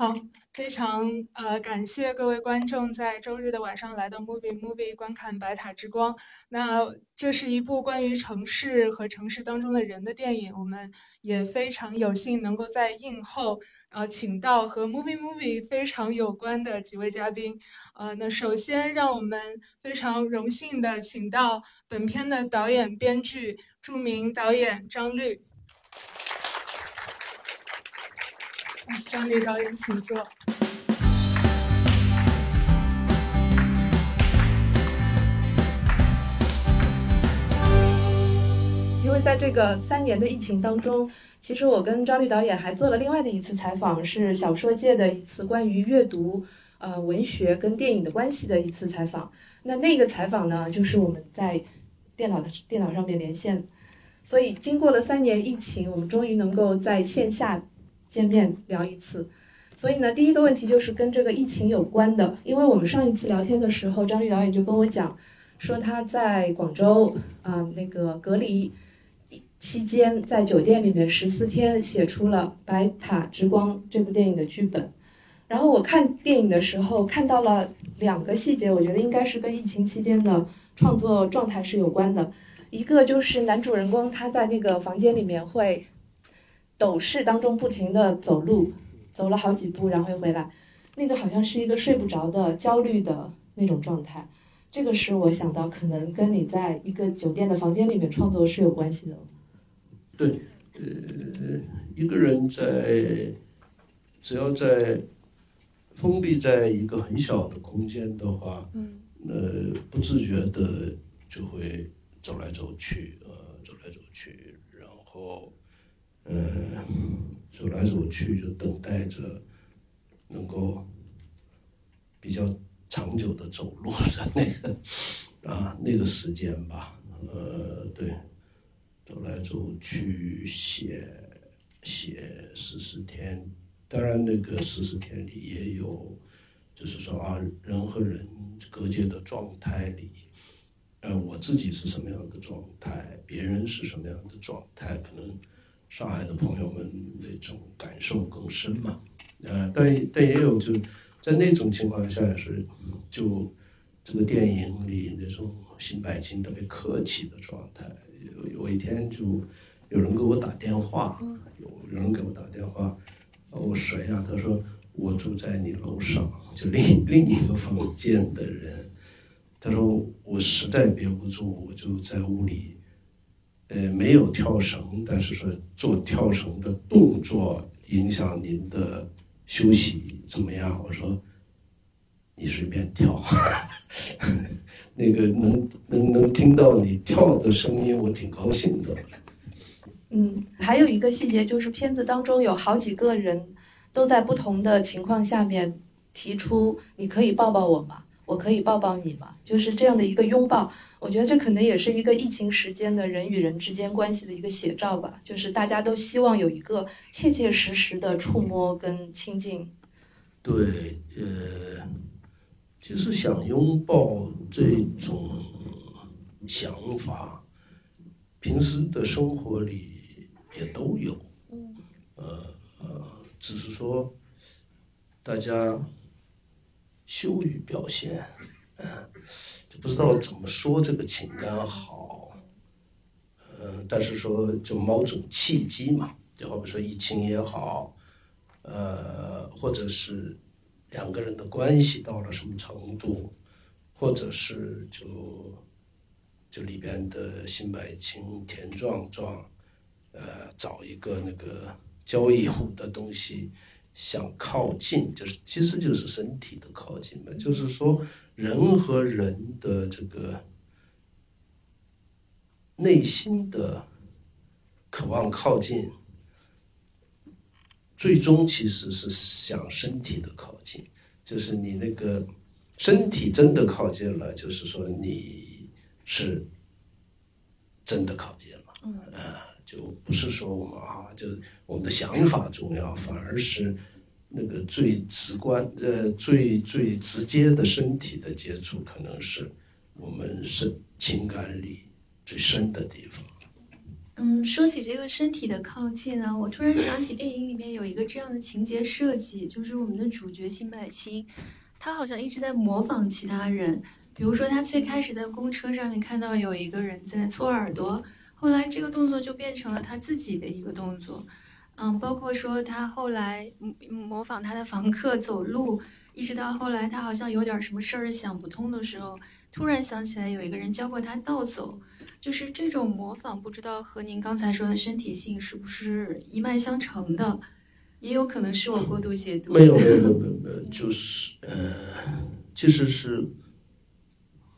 好，非常呃感谢各位观众在周日的晚上来到 Movie Movie 观看《白塔之光》。那这是一部关于城市和城市当中的人的电影。我们也非常有幸能够在映后呃请到和 Movie Movie 非常有关的几位嘉宾。呃，那首先让我们非常荣幸的请到本片的导演、编剧、著名导演张律。张律导演，请坐。因为在这个三年的疫情当中，其实我跟张律导演还做了另外的一次采访，是小说界的一次关于阅读、呃文学跟电影的关系的一次采访。那那个采访呢，就是我们在电脑的电脑上面连线，所以经过了三年疫情，我们终于能够在线下。见面聊一次，所以呢，第一个问题就是跟这个疫情有关的，因为我们上一次聊天的时候，张律导演就跟我讲，说他在广州啊那个隔离期间，在酒店里面十四天写出了《白塔之光》这部电影的剧本。然后我看电影的时候看到了两个细节，我觉得应该是跟疫情期间的创作状态是有关的。一个就是男主人公他在那个房间里面会。斗室当中不停的走路，走了好几步，然后又回来，那个好像是一个睡不着的焦虑的那种状态。这个是我想到可能跟你在一个酒店的房间里面创作是有关系的。对，呃，一个人在只要在封闭在一个很小的空间的话，嗯，呃，不自觉的就会走来走去，呃，走来走去，然后。嗯，走来走去就等待着能够比较长久的走路的那个 啊那个时间吧。呃，对，走来走去写写十四天，当然那个十四天里也有，就是说啊人和人隔绝的状态里，呃我自己是什么样的状态，别人是什么样的状态，可能。上海的朋友们那种感受更深嘛，呃，但但也有就在那种情况下是就这个电影里那种新白金特别客气的状态。有有一天就有人给我打电话，有有人给我打电话，我谁呀？他说我住在你楼上，就另另一个房间的人。他说我实在憋不住，我就在屋里。呃，没有跳绳，但是说做跳绳的动作影响您的休息怎么样？我说你随便跳，那个能能能听到你跳的声音，我挺高兴的。嗯，还有一个细节就是片子当中有好几个人都在不同的情况下面提出，你可以抱抱我吗？我可以抱抱你吗？就是这样的一个拥抱，我觉得这可能也是一个疫情时间的人与人之间关系的一个写照吧。就是大家都希望有一个切切实实的触摸跟亲近。对，呃，其实想拥抱这种想法，平时的生活里也都有。嗯。呃呃，只是说大家。羞于表现，嗯，就不知道怎么说这个情感好，嗯，但是说就某种契机嘛，就好比说疫情也好，呃，或者是两个人的关系到了什么程度，或者是就就里边的新白青田壮壮，呃，找一个那个交谊舞的东西。想靠近，就是其实就是身体的靠近嘛。就是说，人和人的这个内心的渴望靠近，最终其实是想身体的靠近。就是你那个身体真的靠近了，就是说你是真的靠近了。嗯。就不是说我们啊，就我们的想法重要，反而是那个最直观、呃，最最直接的身体的接触，可能是我们是情感里最深的地方。嗯，说起这个身体的靠近啊，我突然想起电影里面有一个这样的情节设计，就是我们的主角辛柏青，他好像一直在模仿其他人。比如说，他最开始在公车上面看到有一个人在搓耳朵，后来这个动作就变成了他自己的一个动作。嗯，包括说他后来模仿他的房客走路，一直到后来他好像有点什么事儿想不通的时候，突然想起来有一个人教过他倒走。就是这种模仿，不知道和您刚才说的身体性是不是一脉相承的？也有可能是我过度解读。没有没有没有没有，就是呃，其实是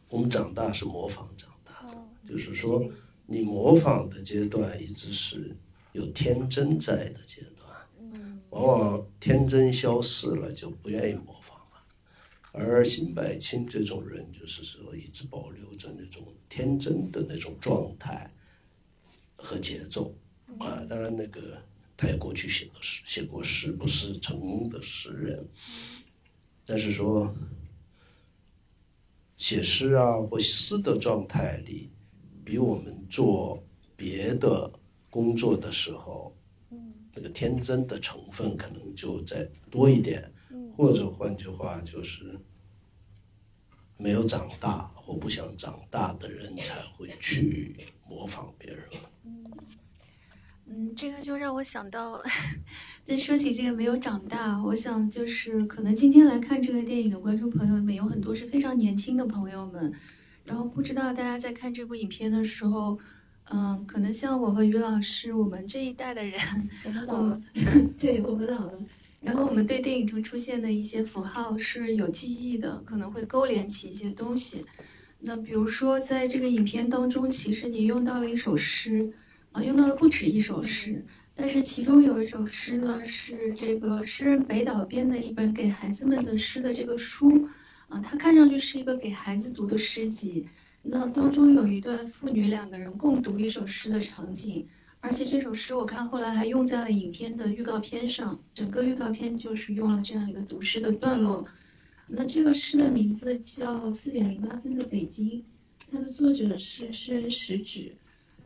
我们长大是模仿长大的，就是说你模仿的阶段一直是有天真在的阶段，往往天真消失了就不愿意模仿了，而辛柏青这种人就是说一直保留着那种。天真的那种状态和节奏。啊，当然那个他也过去写过诗，写过诗，不是成功的诗人，但是说写诗啊或诗的状态里，比我们做别的工作的时候，那个天真的成分可能就再多一点，或者换句话就是没有长大。或不想长大的人才会去模仿别人。嗯，这个就让我想到，在说起这个没有长大，我想就是可能今天来看这个电影的观众朋友们有很多是非常年轻的朋友们，然后不知道大家在看这部影片的时候，嗯，可能像我和于老师，我们这一代的人，我们老了，对我们老了。然后我们对电影中出现的一些符号是有记忆的，可能会勾连起一些东西。那比如说，在这个影片当中，其实你用到了一首诗，啊，用到了不止一首诗。但是其中有一首诗呢，是这个诗人北岛编的一本给孩子们的诗的这个书，啊，它看上去是一个给孩子读的诗集。那当中有一段父女两个人共读一首诗的场景。而且这首诗我看后来还用在了影片的预告片上，整个预告片就是用了这样一个读诗的段落。那这个诗的名字叫《四点零八分的北京》，它的作者是诗人石指。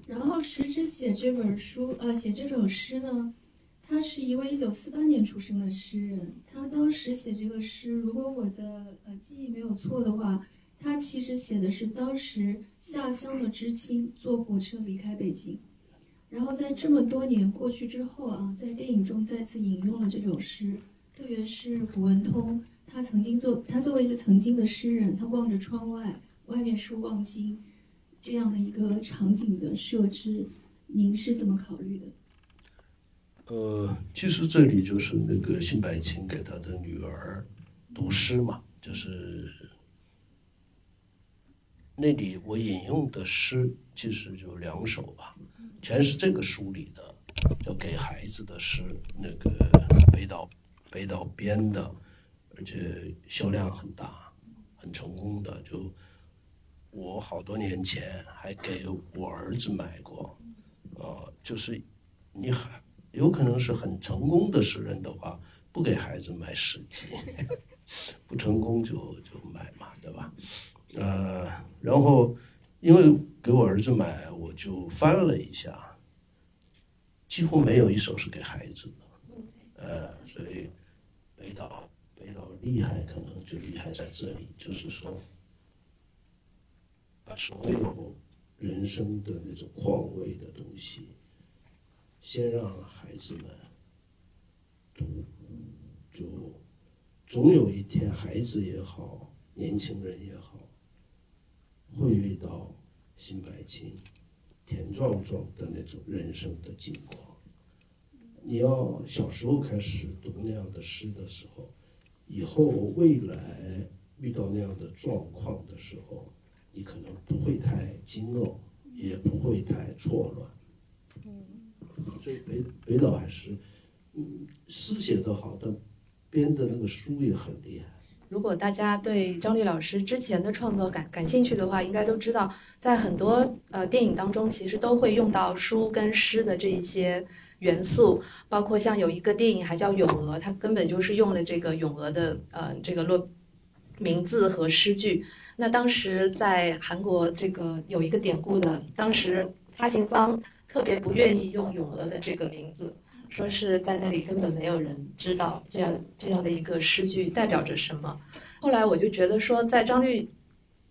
然后石指写这本书，呃，写这首诗呢，他是一位一九四八年出生的诗人。他当时写这个诗，如果我的呃记忆没有错的话，他其实写的是当时下乡的知青坐火车离开北京。然后在这么多年过去之后啊，在电影中再次引用了这首诗，特别是古文通，他曾经作他作为一个曾经的诗人，他望着窗外，外面是望京，这样的一个场景的设置，您是怎么考虑的？呃，其实这里就是那个辛柏青给他的女儿读诗嘛，就是那里我引用的诗其实就两首吧。全是这个书里的，叫给孩子的诗，那个北岛北岛编的，而且销量很大，很成功的。就我好多年前还给我儿子买过，啊，就是你还有可能是很成功的诗人的话，不给孩子买诗集，不成功就就买嘛，对吧？呃，然后。因为给我儿子买，我就翻了一下，几乎没有一首是给孩子的，呃，所以北岛北岛厉害，可能就厉害在这里，就是说，把所有人生的那种况味的东西，先让孩子们读，就总有一天，孩子也好，年轻人也好。会遇到辛白青、田壮壮的那种人生的境况。你要小时候开始读那样的诗的时候，以后未来遇到那样的状况的时候，你可能不会太惊愕，也不会太错乱。嗯所以北北岛还是，嗯，诗写得好，但编的那个书也很厉害。如果大家对张丽老师之前的创作感感兴趣的话，应该都知道，在很多呃电影当中，其实都会用到书跟诗的这一些元素，包括像有一个电影还叫《咏鹅》，它根本就是用了这个咏鹅的呃这个落名字和诗句。那当时在韩国这个有一个典故的，当时发行方。特别不愿意用咏鹅的这个名字，说是在那里根本没有人知道这样这样的一个诗句代表着什么。后来我就觉得说，在张律。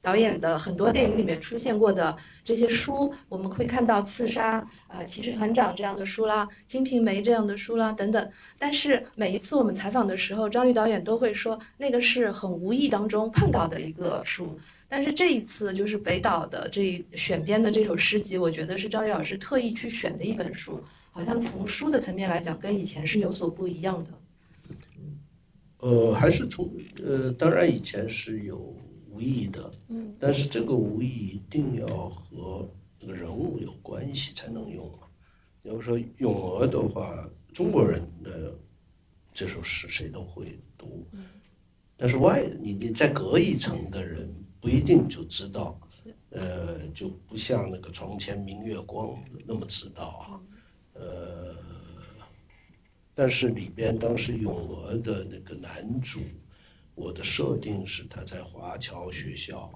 导演的很多电影里面出现过的这些书，我们会看到《刺杀》啊，《骑士团长》这样的书啦，《金瓶梅》这样的书啦等等。但是每一次我们采访的时候，张律导演都会说那个是很无意当中碰到的一个书。但是这一次就是北岛的这一选编的这首诗集，我觉得是张律老师特意去选的一本书，好像从书的层面来讲，跟以前是有所不一样的。呃，还是从呃，当然以前是有。无意的，嗯，但是这个无意一定要和那个人物有关系才能用。比如说咏鹅的话，中国人的这首诗谁都会读，但是外你你再隔一层的人不一定就知道，呃，就不像那个床前明月光那么知道啊，呃，但是里边当时咏鹅的那个男主。我的设定是他在华侨学校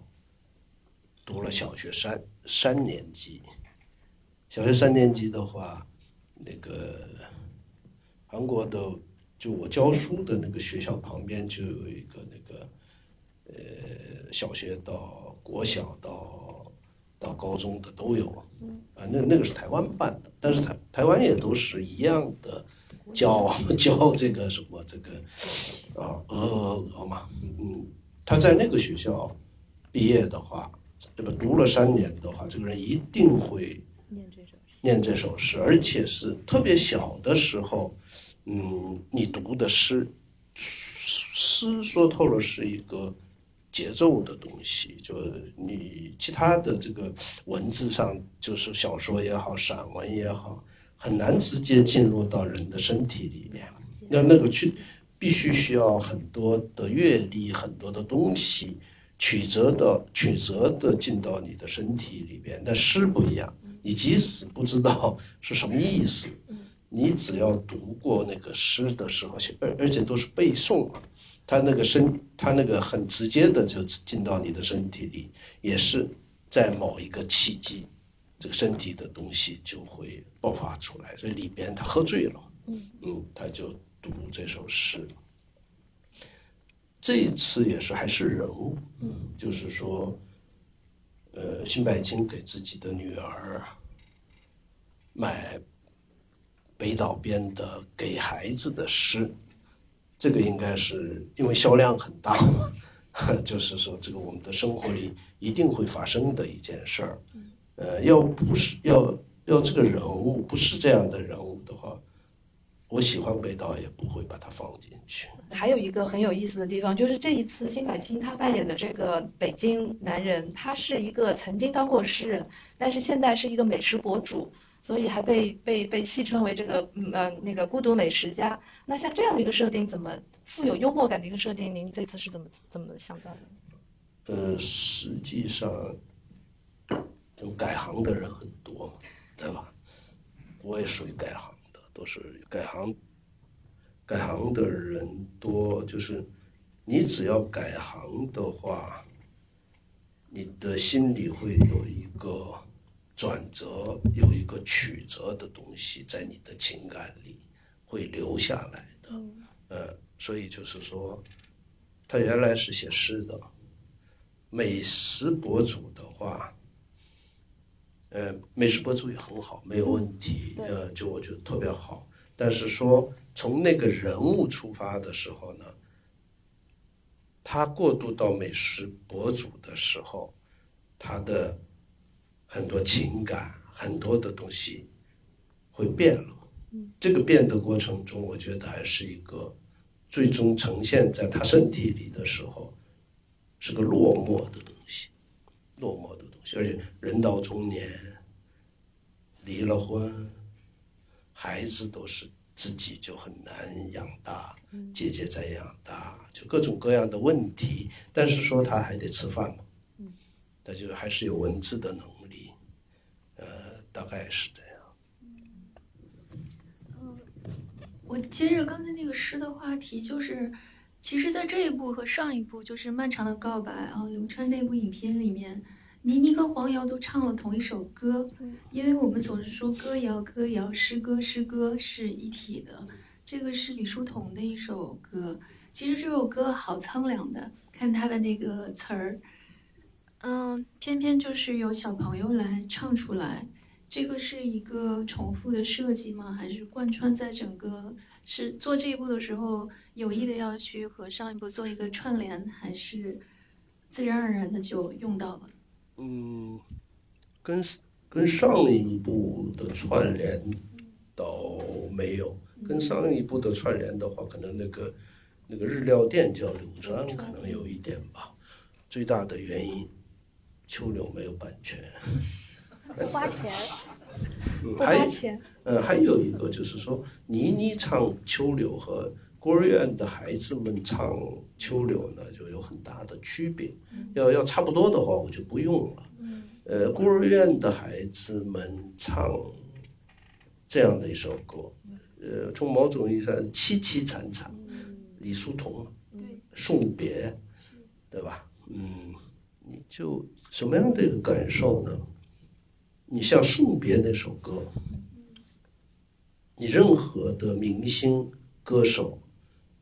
读了小学三三年级。小学三年级的话，那个韩国的就我教书的那个学校旁边就有一个那个呃小学到国小到到高中的都有。啊，那那个是台湾办的，但是台台湾也都是一样的。教 教这个什么这个啊鹅鹅鹅嘛，嗯，他在那个学校毕业的话，这个读了三年的话，这个人一定会念这首念这首诗，而且是特别小的时候，嗯，你读的诗诗说透了是一个节奏的东西，就是你其他的这个文字上，就是小说也好，散文也好。很难直接进入到人的身体里面，要那个去，必须需要很多的阅历，很多的东西曲折的曲折的进到你的身体里边。但诗不一样，你即使不知道是什么意思，你只要读过那个诗的时候，而而且都是背诵，他那个身，他那个很直接的就进到你的身体里，也是在某一个契机。这个身体的东西就会爆发出来，所以里边他喝醉了，嗯，他就读这首诗。这一次也是还是人物，就是说，呃，辛柏青给自己的女儿买北岛边的给孩子的诗，这个应该是因为销量很大，就是说这个我们的生活里一定会发生的一件事儿。呃，要不是要要这个人物不是这样的人物的话，我喜欢北岛也不会把它放进去。还有一个很有意思的地方，就是这一次辛柏青他扮演的这个北京男人，他是一个曾经当过诗人，但是现在是一个美食博主，所以还被被被戏称为这个呃那个孤独美食家。那像这样的一个设定，怎么富有幽默感的一个设定，您这次是怎么怎么想到的？呃，实际上。就改行的人很多，对吧？我也属于改行的，都是改行。改行的人多，就是你只要改行的话，你的心里会有一个转折，有一个曲折的东西在你的情感里会留下来的。呃，所以就是说，他原来是写诗的，美食博主的话。呃，美食博主也很好，没有问题。呃，就我觉得特别好。但是说从那个人物出发的时候呢，他过渡到美食博主的时候，他的很多情感、很多的东西会变了。这个变的过程中，我觉得还是一个最终呈现在他身体里的时候，是个落寞的东西，落寞的东西。而且人到中年，离了婚，孩子都是自己就很难养大，姐姐在养大，就各种各样的问题。但是说他还得吃饭嘛，他就还是有文字的能力，呃，大概是这样。嗯，我接着刚才那个诗的话题，就是其实，在这一部和上一部，就是《漫长的告白》啊，咏川那部影片里面。倪妮和黄瑶都唱了同一首歌，因为我们总是说歌谣歌谣，诗歌诗歌是一体的。这个是李叔同的一首歌，其实这首歌好苍凉的，看他的那个词儿，嗯，偏偏就是有小朋友来唱出来。这个是一个重复的设计吗？还是贯穿在整个？是做这一步的时候有意的要去和上一步做一个串联，还是自然而然的就用到了？嗯，跟跟上一步的串联倒没有，跟上一步的串联的话，可能那个那个日料店叫柳川，可能有一点吧。最大的原因，秋柳没有版权，不花钱，嗯，不还花钱，嗯，还有一个就是说，倪妮唱秋柳和孤儿院的孩子们唱秋柳呢，就有很大的区别。要要差不多的话，我就不用了。呃，孤儿院的孩子们唱这样的一首歌，呃，从某种意义上凄凄惨惨，李叔同，送别，对吧？嗯，你就什么样的一个感受呢？你像送别那首歌，你任何的明星歌手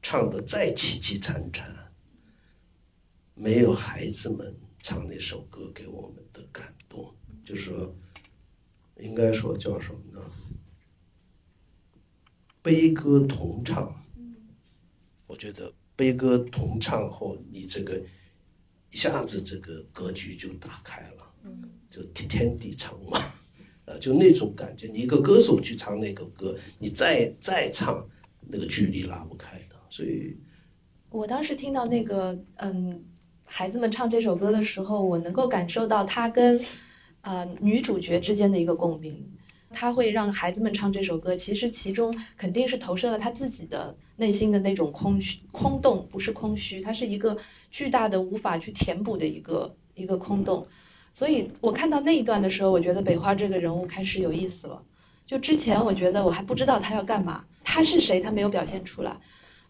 唱的再凄凄惨惨，没有孩子们唱那首歌给我们的感动，就是说，应该说叫什么呢？悲歌同唱。我觉得悲歌同唱后，你这个一下子这个格局就打开了，就天天地长嘛，啊，就那种感觉。你一个歌手去唱那个歌，你再再唱，那个距离拉不开的。所以，我当时听到那个嗯，孩子们唱这首歌的时候，我能够感受到他跟呃女主角之间的一个共鸣。他会让孩子们唱这首歌，其实其中肯定是投射了他自己的内心的那种空虚、空洞，不是空虚，它是一个巨大的无法去填补的一个一个空洞。所以我看到那一段的时候，我觉得北花这个人物开始有意思了。就之前我觉得我还不知道他要干嘛，他是谁，他没有表现出来。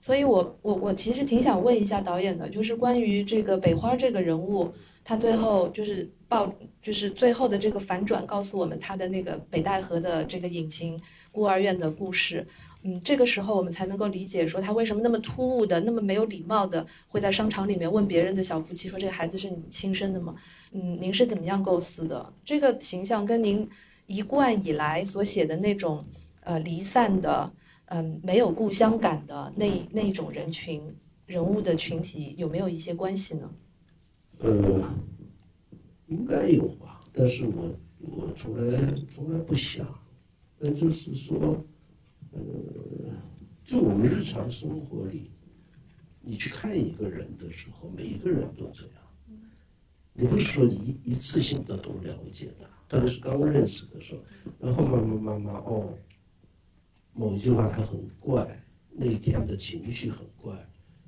所以我我我其实挺想问一下导演的，就是关于这个北花这个人物，他最后就是报，就是最后的这个反转，告诉我们他的那个北戴河的这个隐情孤儿院的故事。嗯，这个时候我们才能够理解说他为什么那么突兀的、那么没有礼貌的会在商场里面问别人的小夫妻说这个孩子是你亲生的吗？嗯，您是怎么样构思的？这个形象跟您一贯以来所写的那种呃离散的。嗯，没有故乡感的那那种人群人物的群体有没有一些关系呢？呃，应该有吧，但是我我从来从来不想，那就是说，呃，就我们日常生活里，你去看一个人的时候，每一个人都这样，你不是说一一次性的都了解他，特别是刚认识的时候，然后慢慢慢慢哦。某一句话他很怪，那天的情绪很怪，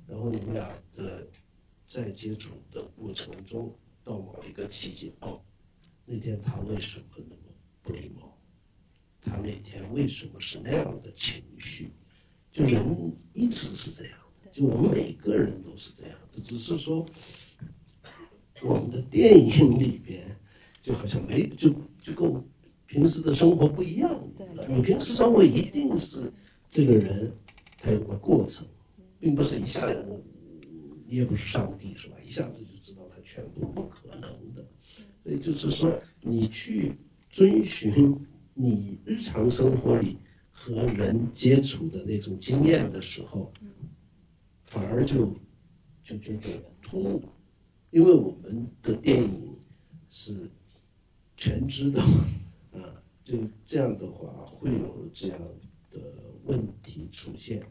然后你们俩的在接触的过程中，到某一个期间，哦，那天他为什么那么不礼貌？他那天为什么是那样的情绪？就人一直是这样的，就我们每个人都是这样的，只是说我们的电影里边就好像没就就跟我平时的生活不一样。你平时生活一定是这个人，他有个过程，并不是一下子，你也不是上帝是吧？一下子就知道他全部不可能的。所以就是说，你去遵循你日常生活里和人接触的那种经验的时候，反而就就觉得突兀，因为我们的电影是全知的嘛，啊。就这样的话，会有这样的问题出现。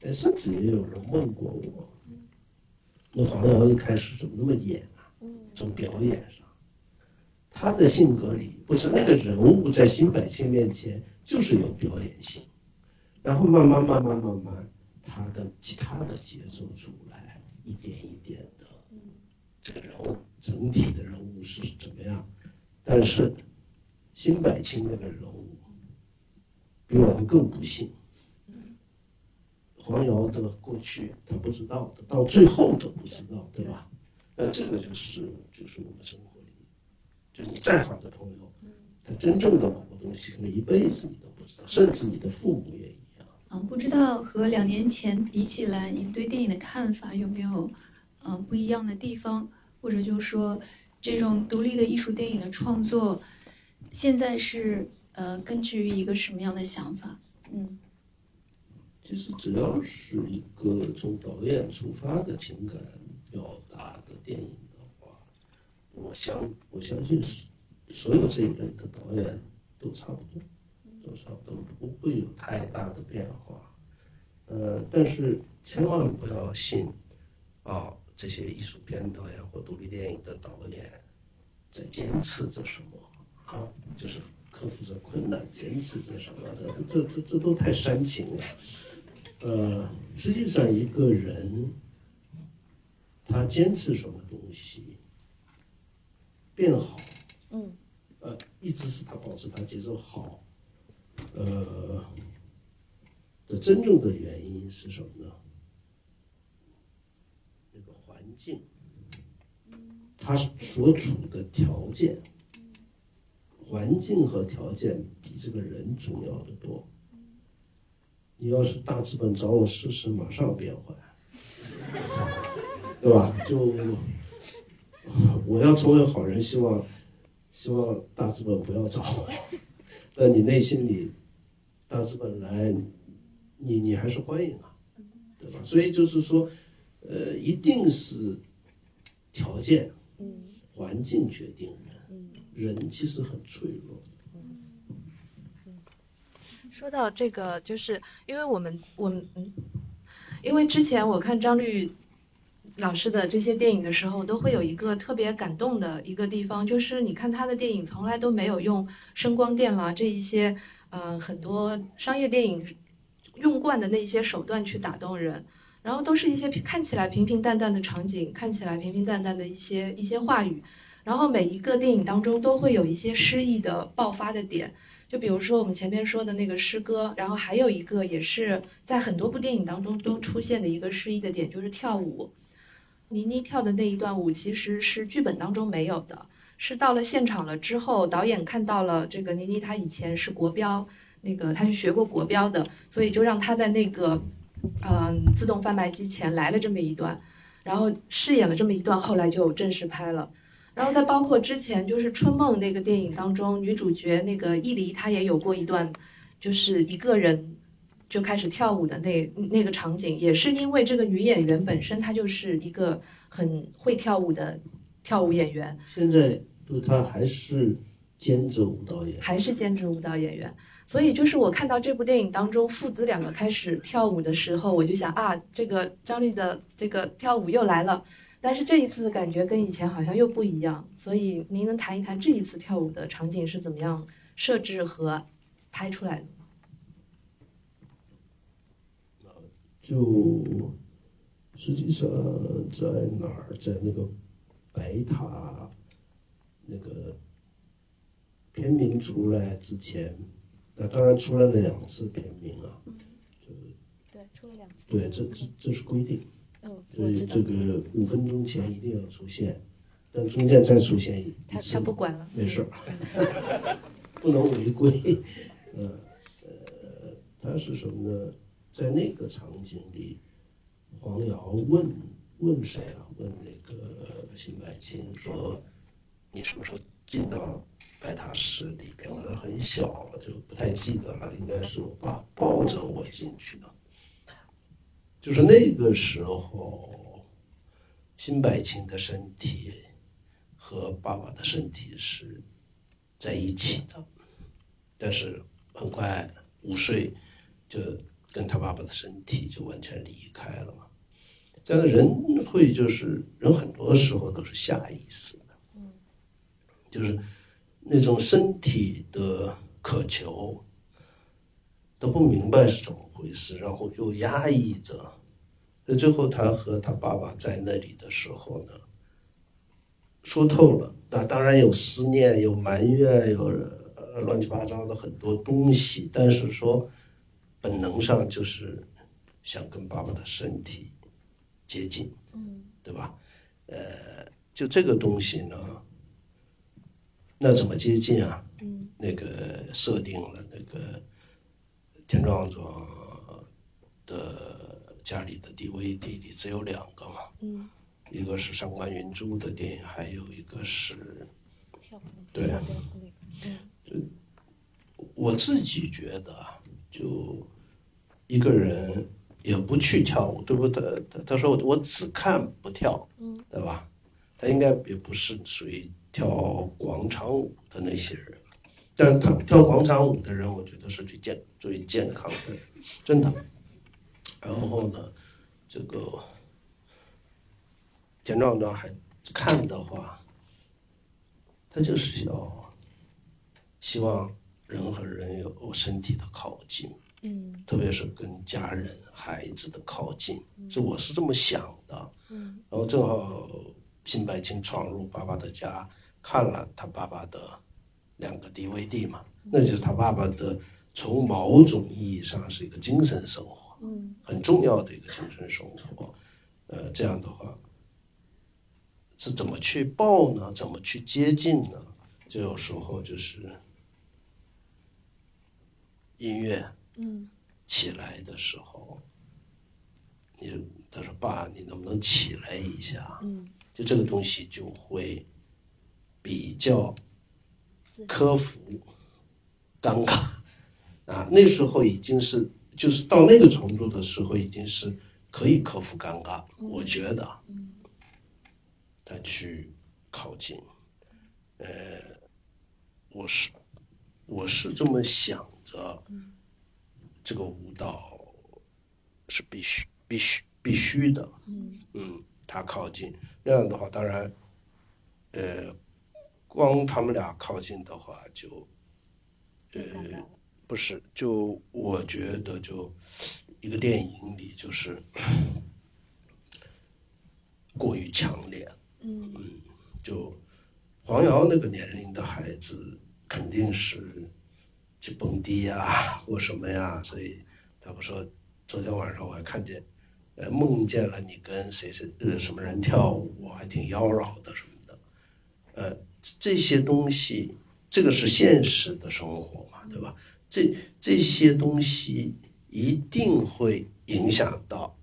但甚至也有人问过我，那黄瑶一开始怎么那么演啊？从表演上，他的性格里不是那个人物在新百姓面前就是有表演性，然后慢慢慢慢慢慢，他的其他的节奏出来，一点一点的，这个人物整体的人物是怎么样？但是。辛柏青那个人物比我们更不幸。黄瑶的过去他不知道的，到最后都不知道，对吧？那这个就是就是我们生活就是你再好的朋友，他真正的某个东西，可能一辈子你都不知道，甚至你的父母也一样。嗯，不知道和两年前比起来，您对电影的看法有没有嗯、呃不一样的地方？或者就是说，这种独立的艺术电影的创作，现在是呃根据于一个什么样的想法？嗯其实只要是一个从导演出发的情感表达的电影我相我相信是所有这一类的导演都差不多，都差不多不会有太大的变化。呃，但是千万不要信啊，这些艺术片导演或独立电影的导演在坚持着什么啊，就是克服着困难，坚持着什么的，这这这都太煽情了。呃，实际上一个人他坚持什么东西变好，嗯，呃，一直是他保持他节奏好，呃的真正的原因是什么呢？那个环境，他所处的条件，环境和条件比这个人重要的多。你要是大资本找我试试，马上变坏，对吧？就 我要成为好人，希望希望大资本不要找我，但你内心里大资本来，你你还是欢迎啊，对吧？所以就是说，呃，一定是条件、环境决定人，人其实很脆弱。说到这个，就是因为我们我们嗯，因为之前我看张律老师的这些电影的时候，都会有一个特别感动的一个地方，就是你看他的电影从来都没有用声光电啦这一些呃很多商业电影用惯的那些手段去打动人，然后都是一些看起来平平淡淡的场景，看起来平平淡淡的一些一些话语，然后每一个电影当中都会有一些诗意的爆发的点。就比如说我们前面说的那个诗歌，然后还有一个也是在很多部电影当中都出现的一个诗意的点，就是跳舞。倪妮跳的那一段舞其实是剧本当中没有的，是到了现场了之后，导演看到了这个倪妮她以前是国标，那个她是学过国标的，所以就让她在那个嗯、自动贩卖机前来了这么一段，然后饰演了这么一段，后来就正式拍了。然后再包括之前就是《春梦》那个电影当中，女主角那个伊犁，她也有过一段，就是一个人就开始跳舞的那那个场景，也是因为这个女演员本身她就是一个很会跳舞的跳舞演员，现在不，他还是兼职舞蹈演员。还是兼职舞蹈演员。所以就是我看到这部电影当中父子两个开始跳舞的时候，我就想啊，这个张律的这个跳舞又来了。但是这一次的感觉跟以前好像又不一样，所以您能谈一谈这一次跳舞的场景是怎么样设置和拍出来的？就实际上在哪儿，在那个白塔那个片名出来之前，那当然出来了两次片名啊，对，出了两次。对，这这这是规定，嗯，所以这。个五分钟前一定要出现，但中间再出现一他次他不管了，没事儿，不能违规。呃呃，他是什么呢？在那个场景里，黄瑶问问谁啊？问那个辛柏青说：“你什么时候进到白塔寺里边？”我很小，就不太记得了，应该是我爸抱着我进去的。就是那个时候，辛柏青的身体和爸爸的身体是在一起的，但是很快五岁就跟他爸爸的身体就完全离开了嘛。这样的人会就是人很多时候都是下意识的，就是那种身体的渴求，都不明白是怎么回事，然后又压抑着。那最后他和他爸爸在那里的时候呢，说透了，那当然有思念，有埋怨，有乱七八糟的很多东西，但是说本能上就是想跟爸爸的身体接近，嗯，对吧？呃，就这个东西呢，那怎么接近啊？嗯。那个设定了那个田壮壮的家里的 DVD 里只有两个嘛，嗯。一个是上官云珠的电影，还有一个是跳对嗯。我自己觉得啊，就一个人也不去跳舞，对不对？他他说我只看不跳，嗯对吧？他应该也不是属于跳广场舞的那些人，但是他跳广场舞的人，我觉得是最健最健康的，真的。然后呢，这个田壮壮还看的话，他就是要希望人和人有身体的靠近，嗯特别是跟家人、孩子的靠近，这我是这么想的。嗯然后正好辛白青闯入爸爸的家，看了他爸爸的两个 DVD 嘛，那就是他爸爸的从某种意义上是一个精神生活，嗯很重要的一个精神生活。呃，这样的话是怎么去抱呢？怎么去接近呢？就有时候就是音乐嗯起来的时候，你他说爸，你能不能起来一下？嗯就这个东西就会比较克服尴尬啊。那时候已经是就是到那个程度的时候，已经是可以克服尴尬。我觉得，他去靠近，呃，我是我是这么想着，这个舞蹈是必须必须必须的。嗯。嗯，他靠近，那样的话，当然，呃，光他们俩靠近的话就，呃，不是，就我觉得就一个电影里就是过于强烈，嗯就黄瑶那个年龄的孩子肯定是去蹦迪呀或什么呀，所以他不说昨天晚上我还看见，呃，梦见了你跟谁谁呃什么人跳舞，还挺妖娆的什么的，呃，这些东西，这个是现实的生活嘛，对吧？这这些东西一定会影响到，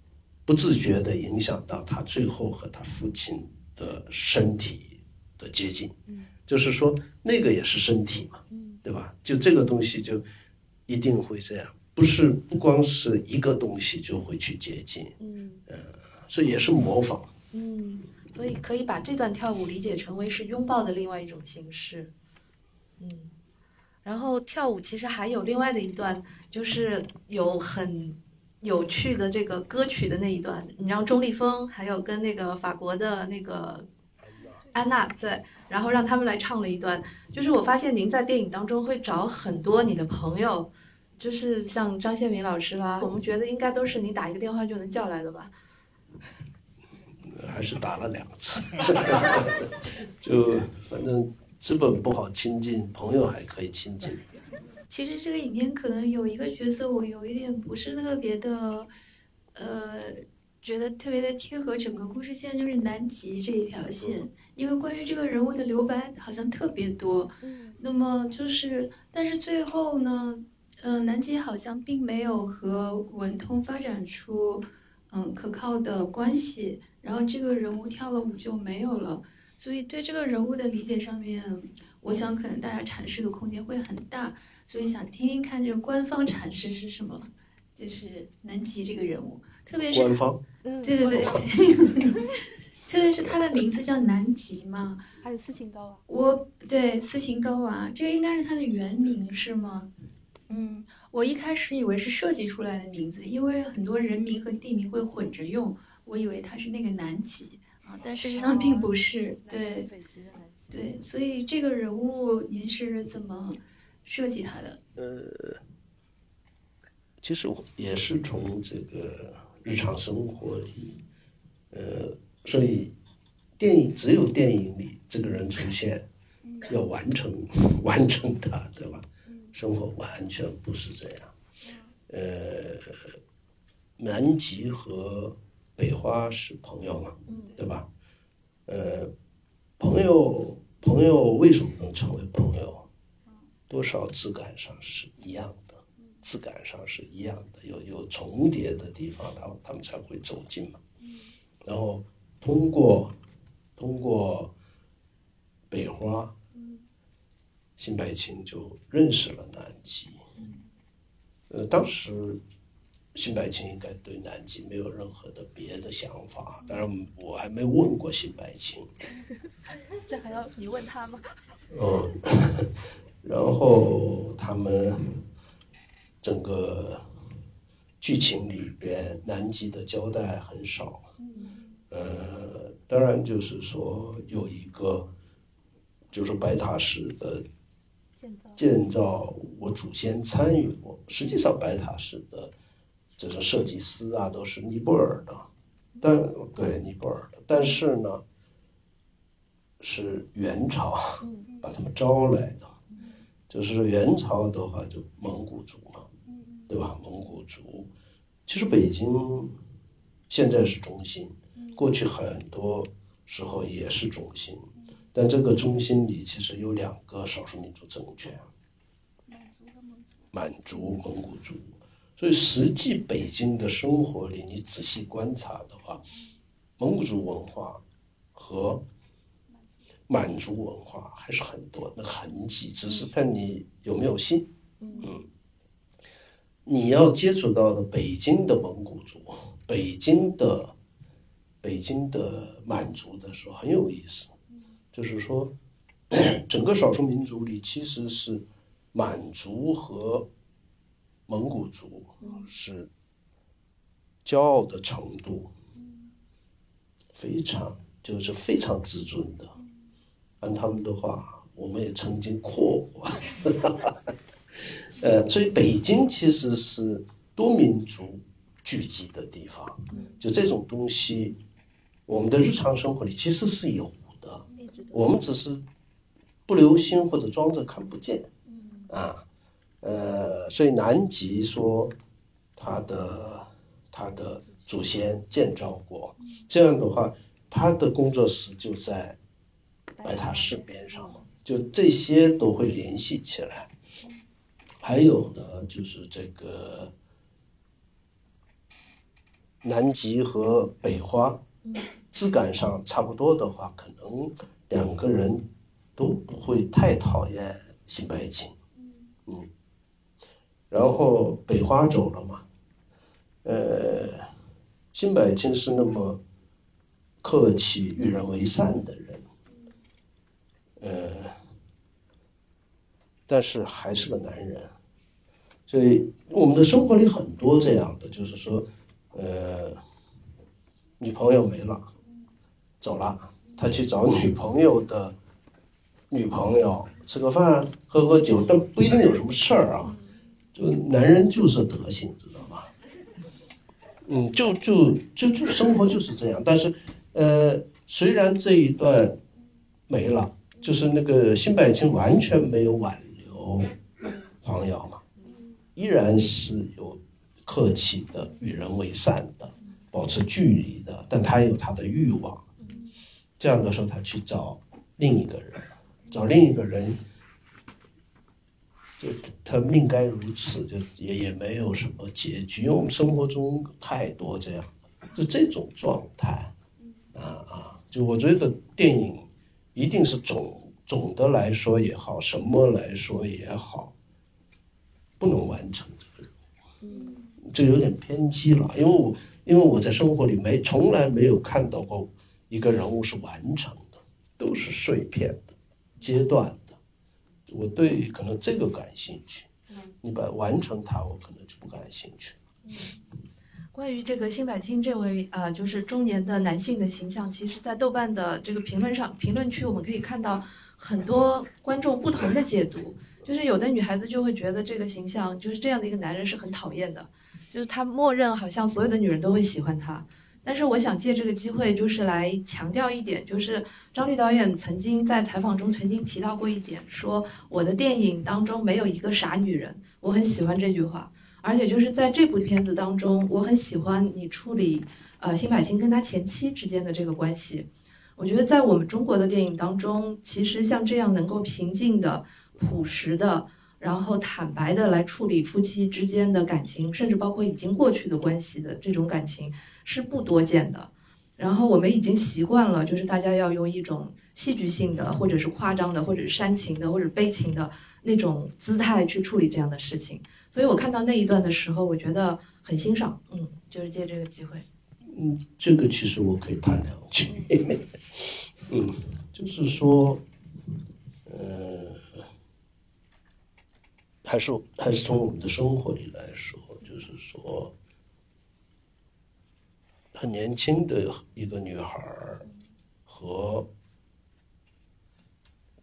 不自觉的影响到他最后和他父亲的身体的接近，就是说那个也是身体嘛，对吧？就这个东西就一定会这样，不是不光是一个东西就会去接近，嗯所以也是模仿。嗯，所以可以把这段跳舞理解成为是拥抱的另外一种形式。嗯，然后跳舞其实还有另外的一段，就是有很有趣的这个歌曲的那一段，你让钟立风还有跟那个法国的那个安娜对，然后让他们来唱了一段。就是我发现您在电影当中会找很多你的朋友，就是像张宪民老师啦，我们觉得应该都是你打一个电话就能叫来的吧。还是打了两次，就反正资本不好亲近，朋友还可以亲近。其实这个影片可能有一个角色，我有一点不是特别的，呃，觉得特别的贴合整个故事线，就是南极这一条线。因为关于这个人物的留白好像特别多，那么就是，但是最后呢，呃，南极好像并没有和文通发展出嗯可靠的关系，然后这个人物跳了舞就没有了。所以对这个人物的理解上面，我想可能大家阐释的空间会很大。所以想听听看这个官方阐释是什么，就是南极这个人物，特别是官方嗯，对对对，特别是他的名字叫南极嘛，还有斯琴高娃，我对斯琴高娃，这个应该是他的原名是吗？嗯，我一开始以为是设计出来的名字，因为很多人名和地名会混着用，我以为他是那个南极啊，但事实上并不是，对北极的南极，对，所以这个人物您是怎么设计他的？呃其实我也是从这个日常生活里，呃，所以电影只有电影里这个人出现，要完成 完成他，对吧？生活完全不是这样。呃，南极和北花是朋友嘛，对吧？呃，朋友朋友为什么能成为朋友？多少质感上是一样的，质感上是一样的，有有重叠的地方，他他们才会走近嘛。然后通过通过北花，辛柏青就认识了南极。呃，当时辛柏青应该对南极没有任何的别的想法，当然我还没问过辛柏青。这还要你问他吗？嗯，然后他们整个剧情里边南极的交代很少，呃，当然就是说有一个就是白塔石的建造，我祖先参与过。实际上，白塔石的这个设计师啊，都是尼泊尔的，但对尼泊尔的，但是呢，是元朝把他们招来的。就是元朝的话，就蒙古族。嘛，对吧？蒙古族，其实北京现在是中心，过去很多时候也是中心，但这个中心里其实有两个少数民族政权，满族、蒙古族，所以实际北京的生活里，你仔细观察的话，蒙古族文化和满族文化还是很多那痕迹，只是看你有没有心。嗯，你要接触到的北京的蒙古族、北京的北京的满族的时候很有意思，就是说 整个少数民族里其实是满族和蒙古族是骄傲的程度非常就是非常自尊的。按他们的话，我们也曾经扩过，呃，所以北京其实是多民族聚集的地方，就这种东西，我们的日常生活里其实是有的，我们只是不留心或者装着看不见，啊，呃，所以南极说他的他的祖先建造过，这样的话，他的工作室就在白塔寺边上嘛，就这些都会联系起来。还有呢，就是这个南极和北花，质感上差不多的话，可能两个人都不会太讨厌辛柏青，嗯。然后北花走了嘛，呃，辛柏青是那么客气、与人为善的人，呃，但是还是个男人，所以我们的生活里很多这样的，就是说，呃，女朋友没了，走了，他去找女朋友的女朋友吃个饭、喝喝酒，但不一定有什么事儿啊。就男人就是德行，知道吧？嗯，就就就就生活就是这样。但是，呃，虽然这一段没了，就是那个辛柏青完全没有挽留黄瑶嘛，依然是有客气的、与人为善的、保持距离的，但他有他的欲望。这样的时候，他去找另一个人，找另一个人。就他命该如此，就也也没有什么结局，因为我们生活中太多这样，就这种状态，啊啊，就我觉得电影一定是总总的来说也好，什么来说也好，不能完成这个任务，这有点偏激了，因为我因为我在生活里没从来没有看到过一个人物是完成的，都是碎片的阶段的。我对可能这个感兴趣，你把完成它，我可能就不感兴趣。关于这个辛柏青这位呃，就是中年的男性的形象，其实，在豆瓣的这个评论上，评论区我们可以看到很多观众不同的解读。就是有的女孩子就会觉得这个形象，就是这样的一个男人是很讨厌的，就是他默认好像所有的女人都会喜欢他。但是我想借这个机会，就是来强调一点，就是张律导演曾经在采访中曾经提到过一点，说我的电影当中没有一个傻女人，我很喜欢这句话。而且就是在这部片子当中，我很喜欢你处理呃辛柏青跟他前妻之间的这个关系。我觉得在我们中国的电影当中，其实像这样能够平静的、朴实的，然后坦白的来处理夫妻之间的感情，甚至包括已经过去的关系的这种感情是不多见的。然后我们已经习惯了，就是大家要用一种戏剧性的，或者是夸张的，或者是煽情的，或者悲情的那种姿态去处理这样的事情。所以我看到那一段的时候，我觉得很欣赏。嗯，就是借这个机会。嗯，这个其实我可以谈两句。嗯，就是说，呃，还是还是从我们的生活里来说，就是说，很年轻的一个女孩儿和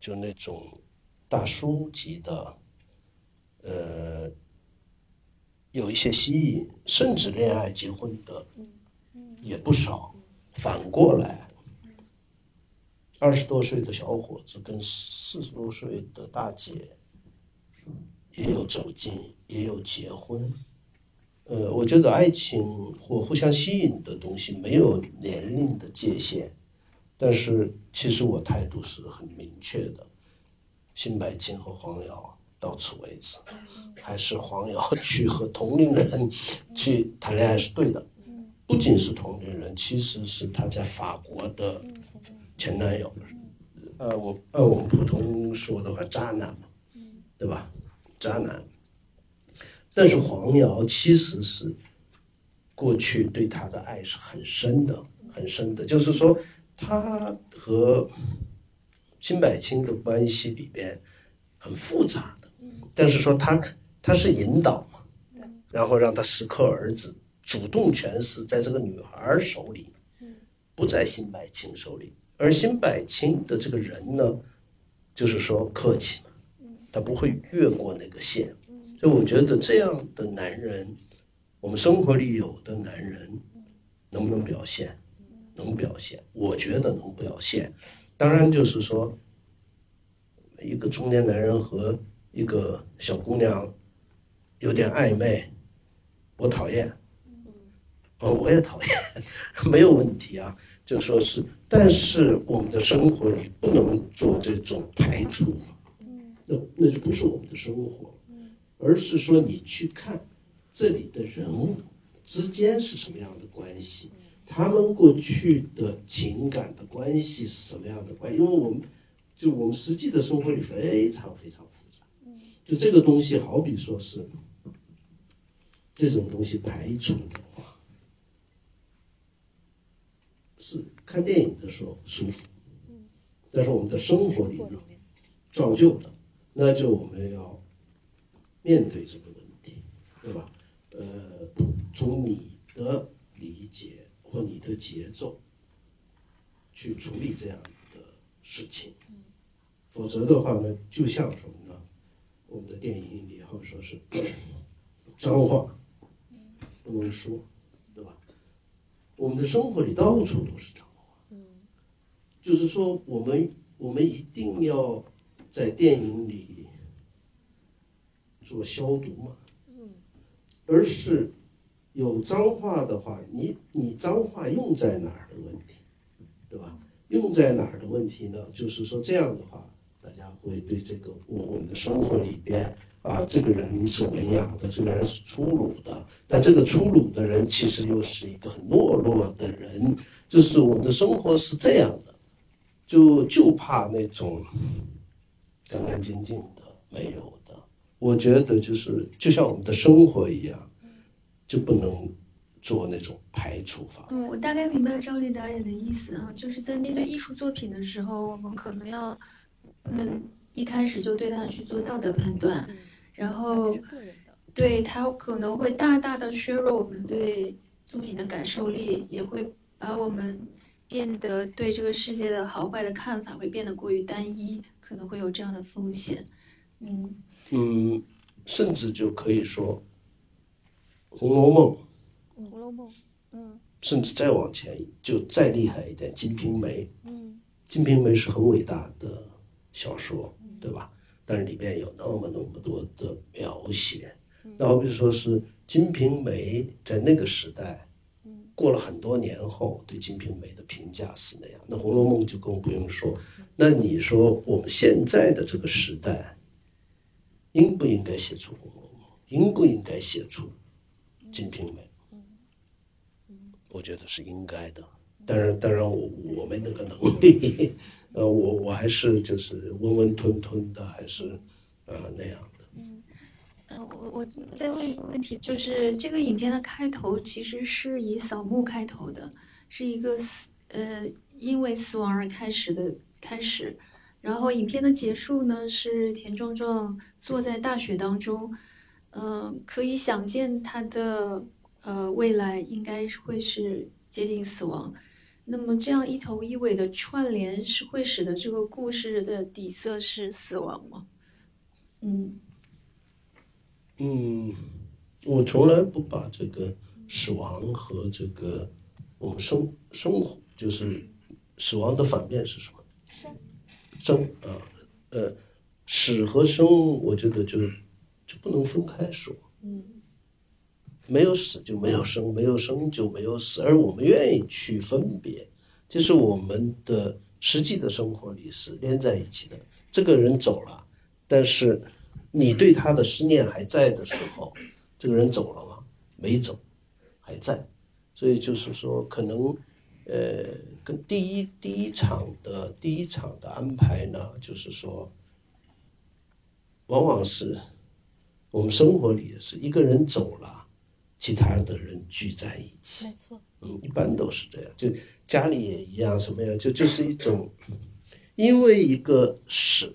就那种大叔级的，呃，有一些吸引，甚至恋爱结婚的。也不少，反过来，二十多岁的小伙子跟四十多岁的大姐，也有走近，也有结婚。呃，我觉得爱情或互相吸引的东西没有年龄的界限，但是其实我态度是很明确的，辛柏青和黄瑶到此为止，还是黄瑶去和同龄人去谈恋爱是对的。不仅是同龄人，其实是他在法国的前男友，呃，我按我们普通说的话，渣男嘛，对吧？渣男。但是黄瑶其实是过去对他的爱是很深的，很深的。就是说，他和金柏青的关系里边很复杂的，但是说他他是引导嘛，然后让他适可而止。主动权是在这个女孩手里，不在辛柏青手里。而辛柏青的这个人呢，就是说客气嘛，他不会越过那个线。所以我觉得这样的男人，我们生活里有的男人，能不能表现？能表现？我觉得能表现。当然就是说，一个中年男人和一个小姑娘有点暧昧，我讨厌。哦，我也讨厌，没有问题啊，就说是，但是我们的生活里不能做这种排除，那那就不是我们的生活，而是说你去看这里的人物之间是什么样的关系，他们过去的情感的关系是什么样的关系，因为我们就我们实际的生活里非常非常复杂，就这个东西好比说是这种东西排除的话。是看电影的时候舒服，但是我们的生活里呢，造就的，那就我们要面对这个问题，对吧？呃，从你的理解或你的节奏去处理这样的事情，否则的话呢，就像什么呢？我们的电影里或者说是脏话不能说。对吧我们的生活里到处都是脏话，就是说，我们我们一定要在电影里做消毒嘛，而是有脏话的话，你你脏话用在哪儿的问题，对吧？用在哪儿的问题呢？就是说这样的话，大家会对这个我我们的生活里边。啊，这个人是文雅的，这个人是粗鲁的，但这个粗鲁的人其实又是一个很懦弱的人。就是我们的生活是这样的，就就怕那种干干净净的没有的。我觉得就是就像我们的生活一样，就不能做那种排除法。嗯，我大概明白赵丽导演的意思啊，就是在面对艺术作品的时候，我们可能要嗯一开始就对他去做道德判断。然后，对他可能会大大的削弱我们对作品的感受力，也会把我们变得对这个世界的好坏的看法会变得过于单一，可能会有这样的风险。嗯嗯，甚至就可以说，《红楼梦》。红楼梦，嗯。甚至再往前，就再厉害一点，《金瓶梅》。嗯。《金瓶梅》是很伟大的小说，对吧？但是里面有那么那么多的描写，那好比说是《金瓶梅》在那个时代，过了很多年后对《金瓶梅》的评价是那样，那《红楼梦》就更不用说。那你说我们现在的这个时代，应不应该写出《红楼梦》？应不应该写出《金瓶梅》？我觉得是应该的。当然，当然我我没那个能力，呃，我我还是就是温温吞吞的，还是呃那样。我我再问一个问题，就是这个影片的开头其实是以扫墓开头的，是一个死呃因为死亡而开始的开始，然后影片的结束呢是田壮壮坐在大雪当中，嗯，可以想见他的呃未来应该会是接近死亡。那么这样一头一尾的串联是会使得这个故事的底色是死亡吗？嗯嗯，我从来不把这个死亡和这个我们生生活，就是死亡的反面是什么？生生啊，呃，死和生，我觉得就就不能分开说。嗯没有死就没有生，没有生就没有死，而我们愿意去分别，就是我们的实际的生活里是连在一起的。这个人走了，但是你对他的思念还在的时候，这个人走了吗？没走，还在。所以就是说，可能呃，跟第一第一场的第一场的安排呢，就是说，往往是我们生活里也是一个人走了。其他的人聚在一起，没错，嗯，一般都是这样，就家里也一样，什么样，就就是一种，因为一个事，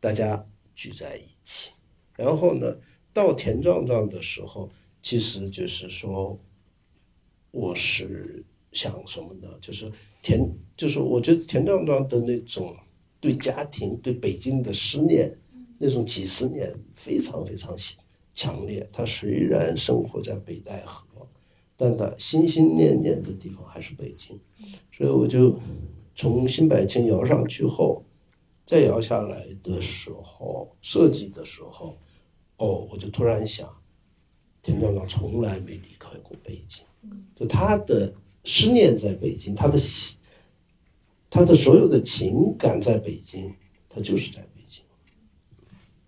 大家聚在一起，然后呢，到田壮壮的时候，其实就是说，我是想什么呢？就是田，就是我觉得田壮壮的那种对家庭、对北京的思念，那种几十年非常非常强烈。他虽然生活在北戴河，但他心心念念的地方还是北京。所以我就从新百姓摇上去后，再摇下来的时候，设计的时候，哦，我就突然想，田壮壮从来没离开过北京，就他的思念在北京，他的他的所有的情感在北京，他就是在北京。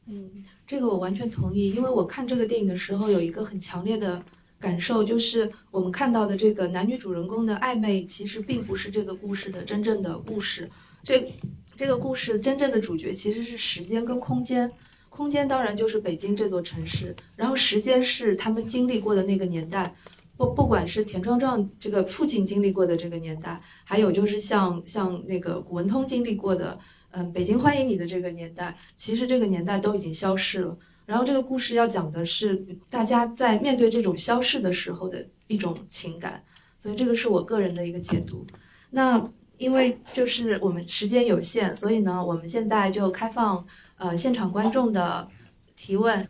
嗯。这个我完全同意，因为我看这个电影的时候有一个很强烈的感受，就是我们看到的这个男女主人公的暧昧，其实并不是这个故事的真正的故事。这这个故事真正的主角其实是时间跟空间，空间当然就是北京这座城市，然后时间是他们经历过的那个年代，不不管是田壮壮这个父亲经历过的这个年代，还有就是像像那个古文通经历过的。嗯，北京欢迎你的这个年代，其实这个年代都已经消逝了。然后这个故事要讲的是大家在面对这种消逝的时候的一种情感，所以这个是我个人的一个解读。那因为就是我们时间有限，所以呢，我们现在就开放呃现场观众的提问。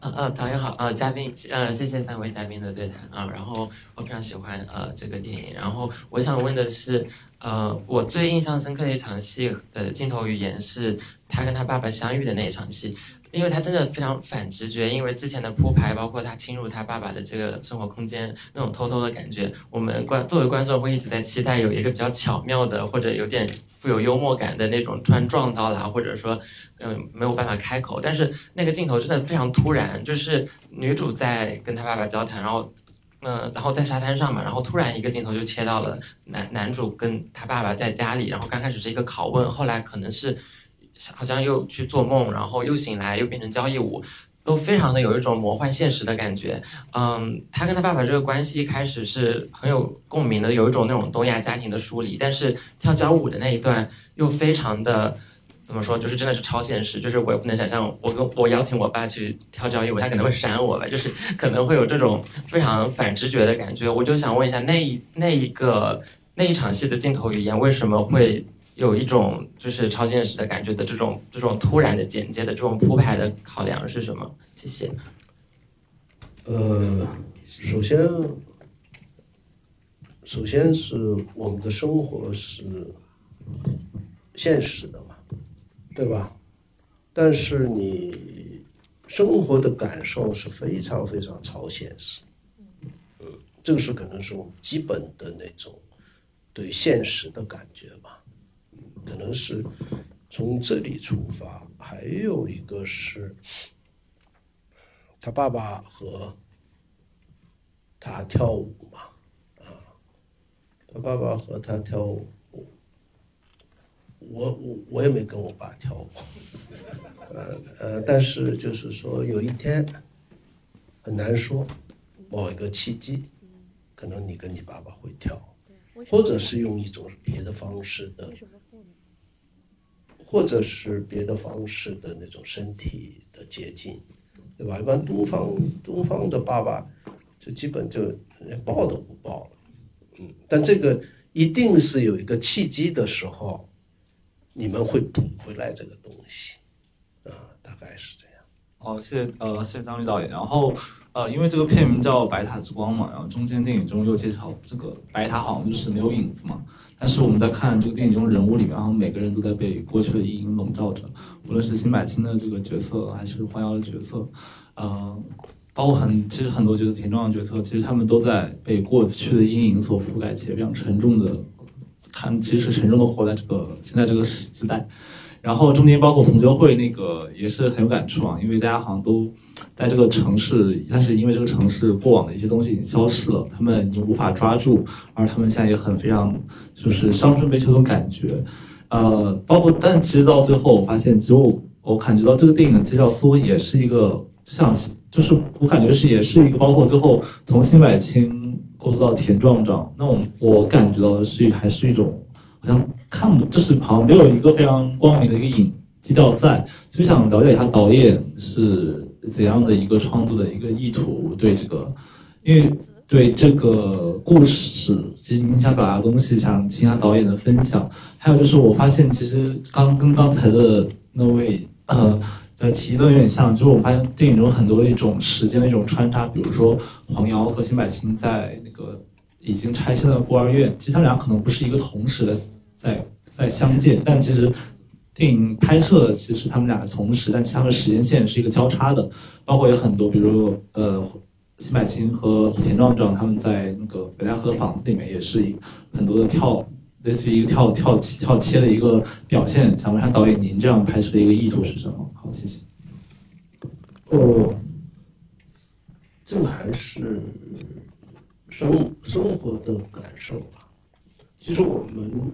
呃呃，导演好，呃，嘉宾，呃，谢谢三位嘉宾的对谈啊。然后我非常喜欢呃这个电影，然后我想问的是。呃，我最印象深刻的一场戏的镜头语言是他跟他爸爸相遇的那一场戏，因为他真的非常反直觉，因为之前的铺排，包括他侵入他爸爸的这个生活空间那种偷偷的感觉，我们观作为观众会一直在期待有一个比较巧妙的或者有点富有幽默感的那种突然撞到了，或者说嗯没有办法开口，但是那个镜头真的非常突然，就是女主在跟他爸爸交谈，然后。嗯，然后在沙滩上嘛，然后突然一个镜头就切到了男男主跟他爸爸在家里，然后刚开始是一个拷问，后来可能是好像又去做梦，然后又醒来，又变成交谊舞，都非常的有一种魔幻现实的感觉。嗯，他跟他爸爸这个关系一开始是很有共鸣的，有一种那种东亚家庭的疏离，但是跳交舞的那一段又非常的。怎么说？就是真的是超现实，就是我也不能想象，我跟我邀请我爸去跳交谊舞，他可能会扇我吧，就是可能会有这种非常反直觉的感觉。我就想问一下，那一那一个那一场戏的镜头语言为什么会有一种就是超现实的感觉的这种这种突然的简介的这种铺排的考量是什么？谢谢。呃，首先，首先是我们的生活是现实的嘛。对吧？但是你生活的感受是非常非常超现实，嗯，这个是可能是我们基本的那种对现实的感觉吧，可能是从这里出发。还有一个是，他爸爸和他跳舞嘛，啊，他爸爸和他跳舞，我我我也没跟我爸跳舞，呃呃，但是就是说有一天很难说，某一个契机。可能你跟你爸爸会跳，或者是用一种别的方式的，或者是别的方式的那种身体的接近，对吧？一般东方东方的爸爸就基本就连抱都不抱了，嗯。但这个一定是有一个契机的时候，你们会补回来这个东西，啊，大概是这样。好，谢谢呃，谢谢张律导演，然后。呃，因为这个片名叫《白塔之光》嘛，然后中间电影中又介绍这个白塔好像就是没有影子嘛。但是我们在看这个电影中人物里面，然后每个人都在被过去的阴影笼罩着，无论是辛柏青的这个角色，还是黄瑶的角色，呃，包括很其实很多角色，田壮的角色，其实他们都在被过去的阴影所覆盖，且非常沉重的看，其实沉重的活在这个现在这个时代。然后中间包括同学会那个也是很有感触啊，因为大家好像都。在这个城市，但是因为这个城市过往的一些东西已经消失了，他们已经无法抓住，而他们现在也很非常就是伤春悲秋的感觉，呃，包括但其实到最后，我发现，其实我我感觉到这个电影的基调似乎也是一个，就像就是我感觉是也是一个，包括最后从辛柏青过渡到田壮壮，那我我感觉到的是还是一种好像看不就是好像没有一个非常光明的一个影基调在，就想了解一下导演是。怎样的一个创作的一个意图？对这个，因为对这个故事，其实你想表达的东西，想听下导演的分享。还有就是，我发现其实刚跟刚才的那位呃的提的有点像，就是我发现电影中很多的一种时间的一种穿插，比如说黄瑶和辛柏青在那个已经拆迁的孤儿院，其实他俩可能不是一个同时的在在相见，但其实。电影拍摄其实他们俩同时，但其他们时间线是一个交叉的，包括有很多，比如呃，辛柏青和田壮壮他们在那个北戴河房子里面也是一很多的跳，类似于一个跳跳跳切的一个表现。想问一下导演，您这样拍摄的一个意图是什么？好，谢谢。哦，这个还是生生活的感受吧。其实我们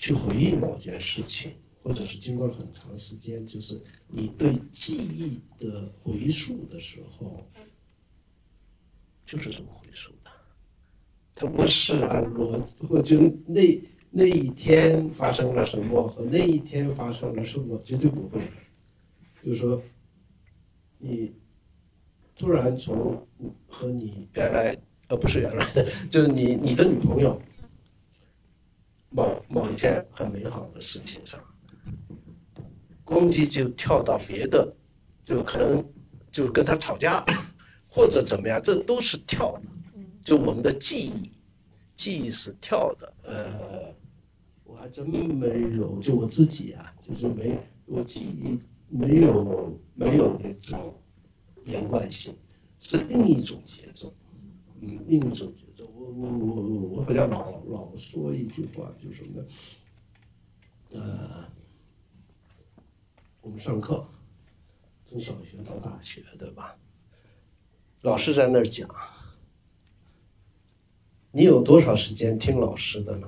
去回忆某件事情。或者是经过了很长时间，就是你对记忆的回溯的时候，就是这么回溯的。它不是按逻或就那那一天发生了什么和那一天发生了什么，绝对不会。就是说，你突然从和你原来呃不是原来，就是你你的女朋友某某一件很美好的事情上。攻击就跳到别的，就可能就跟他吵架，或者怎么样，这都是跳的。就我们的记忆，记忆是跳的。呃，我还真没有，就我自己啊，就是没我记忆没有没有那种连贯性，是另一种节奏，嗯，另一种。我我我我我好像老老说一句话，就是什么呢？呃。我们上课，从小学到大学，对吧？老师在那儿讲，你有多少时间听老师的呢？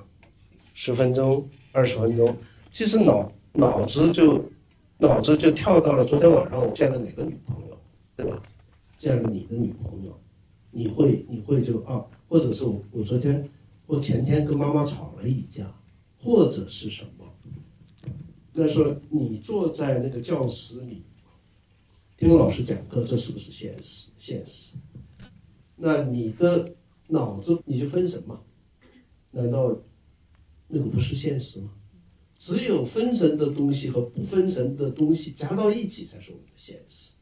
十分钟、二十分钟，其实脑脑子就脑子就跳到了昨天晚上我见了哪个女朋友，对吧？见了你的女朋友，你会你会就啊，或者是我我昨天或前天跟妈妈吵了一架，或者是什么？那说你坐在那个教室里听老师讲课，这是不是现实？现实。那你的脑子你就分神嘛？难道那个不是现实吗？只有分神的东西和不分神的东西加到一起才是我们的现实。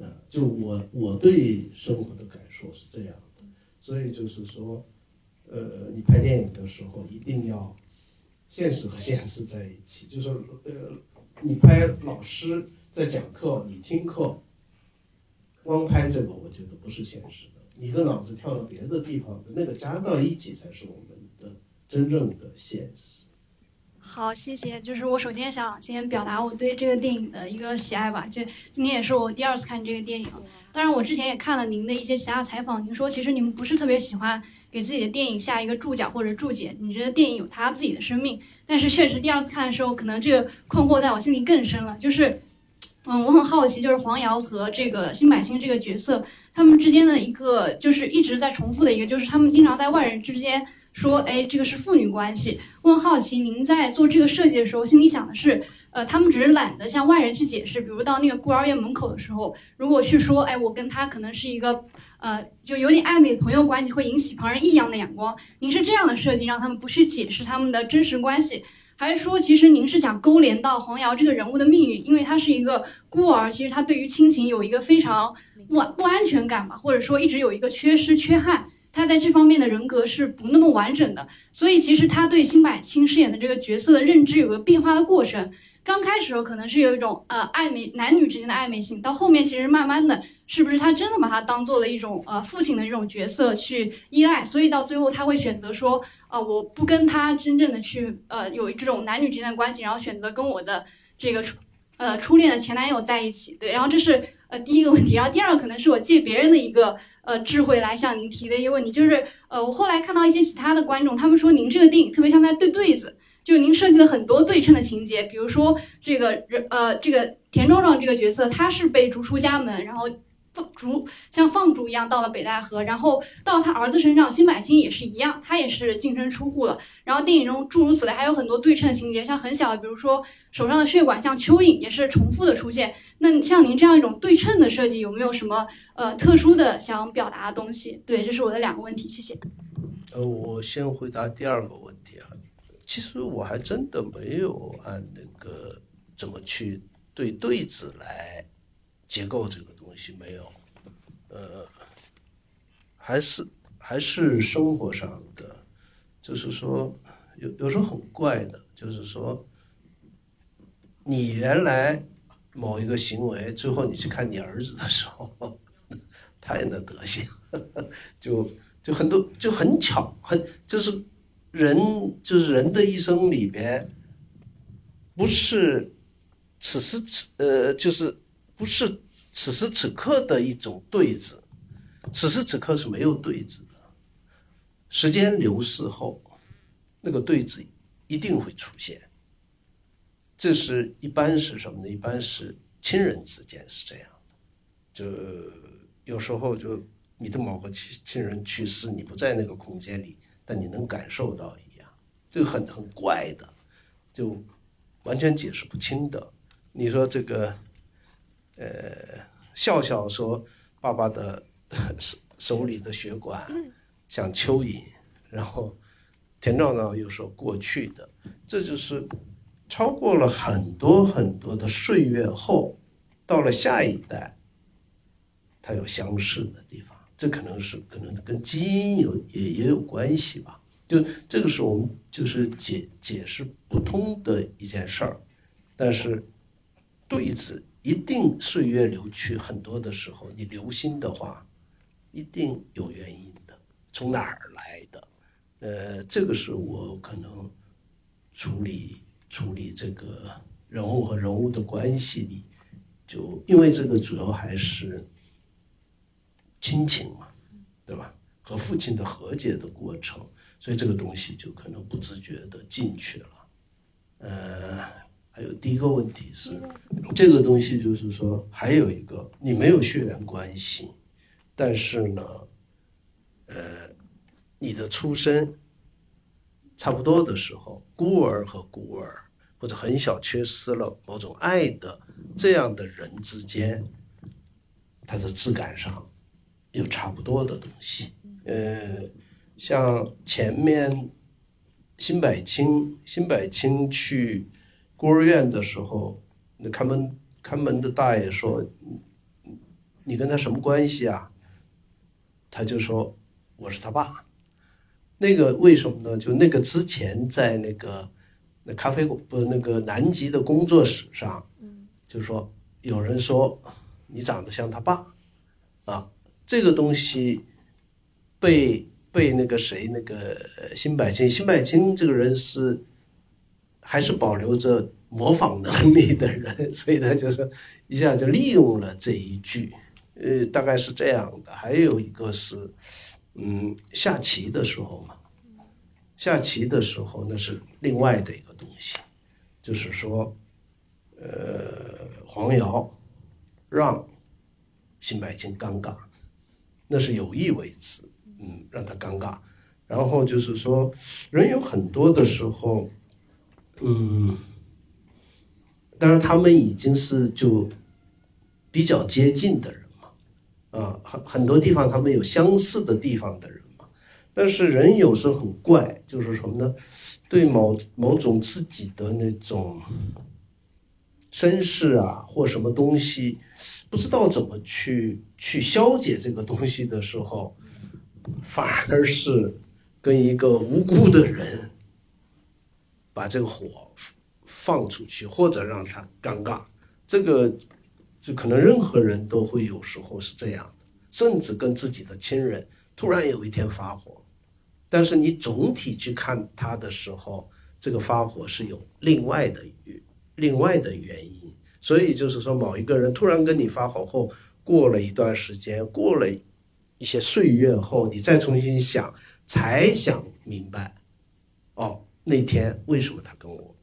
啊，就我我对生活的感受是这样的，所以就是说，呃，你拍电影的时候一定要。现实和现实在一起，就是呃，你拍老师在讲课，你听课，光拍这个，我觉得不是现实的。你的脑子跳到别的地方那个加到一起才是我们的真正的现实。好，谢谢。就是我首先想先表达我对这个电影的一个喜爱吧。这今天也是我第二次看这个电影，当然我之前也看了您的一些其他采访，您说其实您不是特别喜欢给自己的电影下一个注脚或者注解，你觉得电影有它自己的生命。但是确实第二次看的时候，可能这个困惑在我心里更深了。就是，嗯，我很好奇，就是黄瑶和这个辛柏青这个角色，他们之间的一个就是一直在重复的一个，就是他们经常在外人之间。说，哎，这个是父女关系。我很好奇，您在做这个设计的时候，心里想的是，呃，他们只是懒得向外人去解释。比如到那个孤儿院门口的时候，如果去说，哎，我跟他可能是一个，呃，就有点暧昧的朋友关系，会引起旁人异样的眼光。您是这样的设计，让他们不去解释他们的真实关系，还是说，其实您是想勾连到黄瑶这个人物的命运？因为他是一个孤儿，其实他对于亲情有一个非常不不安全感吧，或者说一直有一个缺失、缺憾。他在这方面的人格是不那么完整的，所以其实他对辛柏青饰演的这个角色的认知有个变化的过程。刚开始的时候可能是有一种呃暧昧男女之间的暧昧性，到后面其实慢慢的，是不是他真的把他当做了一种呃父亲的这种角色去依赖？所以到最后他会选择说，呃我不跟他真正的去呃有这种男女之间的关系，然后选择跟我的这个呃初恋的前男友在一起。对，然后这是呃第一个问题，然后第二个可能是我借别人的一个。呃，智慧来向您提的一个问题，就是呃，我后来看到一些其他的观众，他们说您这个电影特别像在对对子，就是您设计了很多对称的情节，比如说这个人呃，这个田壮壮这个角色，他是被逐出家门，然后。放逐像放逐一样到了北戴河，然后到他儿子身上，辛柏青也是一样，他也是净身出户了。然后电影中诸如此类还有很多对称情节，像很小，比如说手上的血管像蚯蚓，也是重复的出现。那像您这样一种对称的设计，有没有什么呃特殊的想表达的东西？对，这是我的两个问题，谢谢。呃，我先回答第二个问题啊，其实我还真的没有按那个怎么去对对子来结构这个。东西没有，呃，还是还是生活上的，就是说有有时候很怪的，就是说你原来某一个行为，最后你去看你儿子的时候，他也那德行，就就很多就很巧，很就是人就是人的一生里边，不是此时此呃就是不是。此时此刻的一种对子，此时此刻是没有对子的。时间流逝后，那个对子一定会出现。这是一般是什么呢？一般是亲人之间是这样的，就有时候就你的某个亲亲人去世，你不在那个空间里，但你能感受到一样，这个很很怪的，就完全解释不清的。你说这个。呃，笑笑说：“爸爸的手手里的血管像蚯蚓。”然后田壮壮又说：“过去的，这就是超过了很多很多的岁月后，到了下一代，他有相似的地方。这可能是可能跟基因有也也有关系吧。就这个是我们就是解解释不通的一件事儿，但是对此。”一定岁月流去很多的时候，你留心的话，一定有原因的，从哪儿来的？呃，这个是我可能处理处理这个人物和人物的关系里，就因为这个主要还是亲情嘛，对吧？和父亲的和解的过程，所以这个东西就可能不自觉的进去了，呃。还有第一个问题是，这个东西就是说，还有一个你没有血缘关系，但是呢，呃，你的出身差不多的时候，孤儿和孤儿或者很小缺失了某种爱的这样的人之间，他的质感上有差不多的东西。呃，像前面辛柏青，辛柏青去。孤儿院的时候，那看门看门的大爷说：“你跟他什么关系啊？”他就说：“我是他爸。”那个为什么呢？就那个之前在那个那咖啡馆不那个南极的工作室上，就说有人说你长得像他爸，啊，这个东西被被那个谁那个辛柏青，辛柏青这个人是还是保留着模仿能力的人，所以他就是一下就利用了这一句，呃，大概是这样的。还有一个是，嗯，下棋的时候嘛，下棋的时候那是另外的一个东西，就是说，呃，黄瑶让辛柏青尴尬，那是有意为之，嗯，让他尴尬。然后就是说，人有很多的时候，嗯当然他们已经是就比较接近的人嘛，啊，很很多地方他们有相似的地方的人嘛。但是人有时候很怪，就是什么呢？对某某种自己的那种身世啊，或什么东西，不知道怎么去去消解这个东西的时候，反而是跟一个无辜的人把这个火放出去，或者让他尴尬，这个就可能任何人都会有时候是这样的，甚至跟自己的亲人突然有一天发火，但是你总体去看他的时候，这个发火是有另外的另外的原因，所以就是说某一个人突然跟你发火后，过了一段时间，过了一些岁月后，你再重新想，才想明白，哦，那天为什么他跟我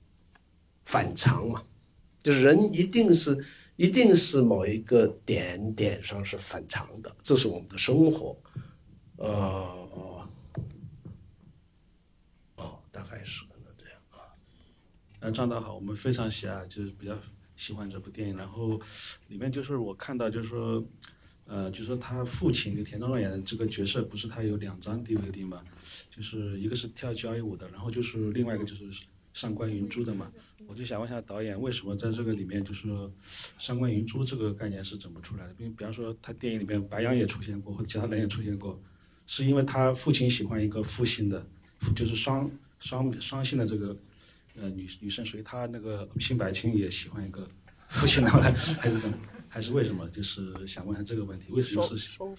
反常嘛？就是人一定是一定是某一个点点上是反常的，这是我们的生活，呃，哦，大概是可能这样啊。呃，张导好，我们非常喜爱，就是比较喜欢这部电影。然后里面就是我看到，就是说，呃，就说他父亲就田壮壮演的这个角色，不是他有两张 DVD 嘛？就是一个是跳交谊舞的，然后就是另外一个就是上官云珠的嘛。我就想问一下导演，为什么在这个里面就是上官云珠这个概念是怎么出来的？比比方说他电影里面白羊也出现过，或者其他人也出现过，是因为他父亲喜欢一个负性的，就是双双双性的这个呃女女生，所以他那个辛柏青也喜欢一个复姓的，还是怎么？还是为什么？就是想问一下这个问题，为什么是双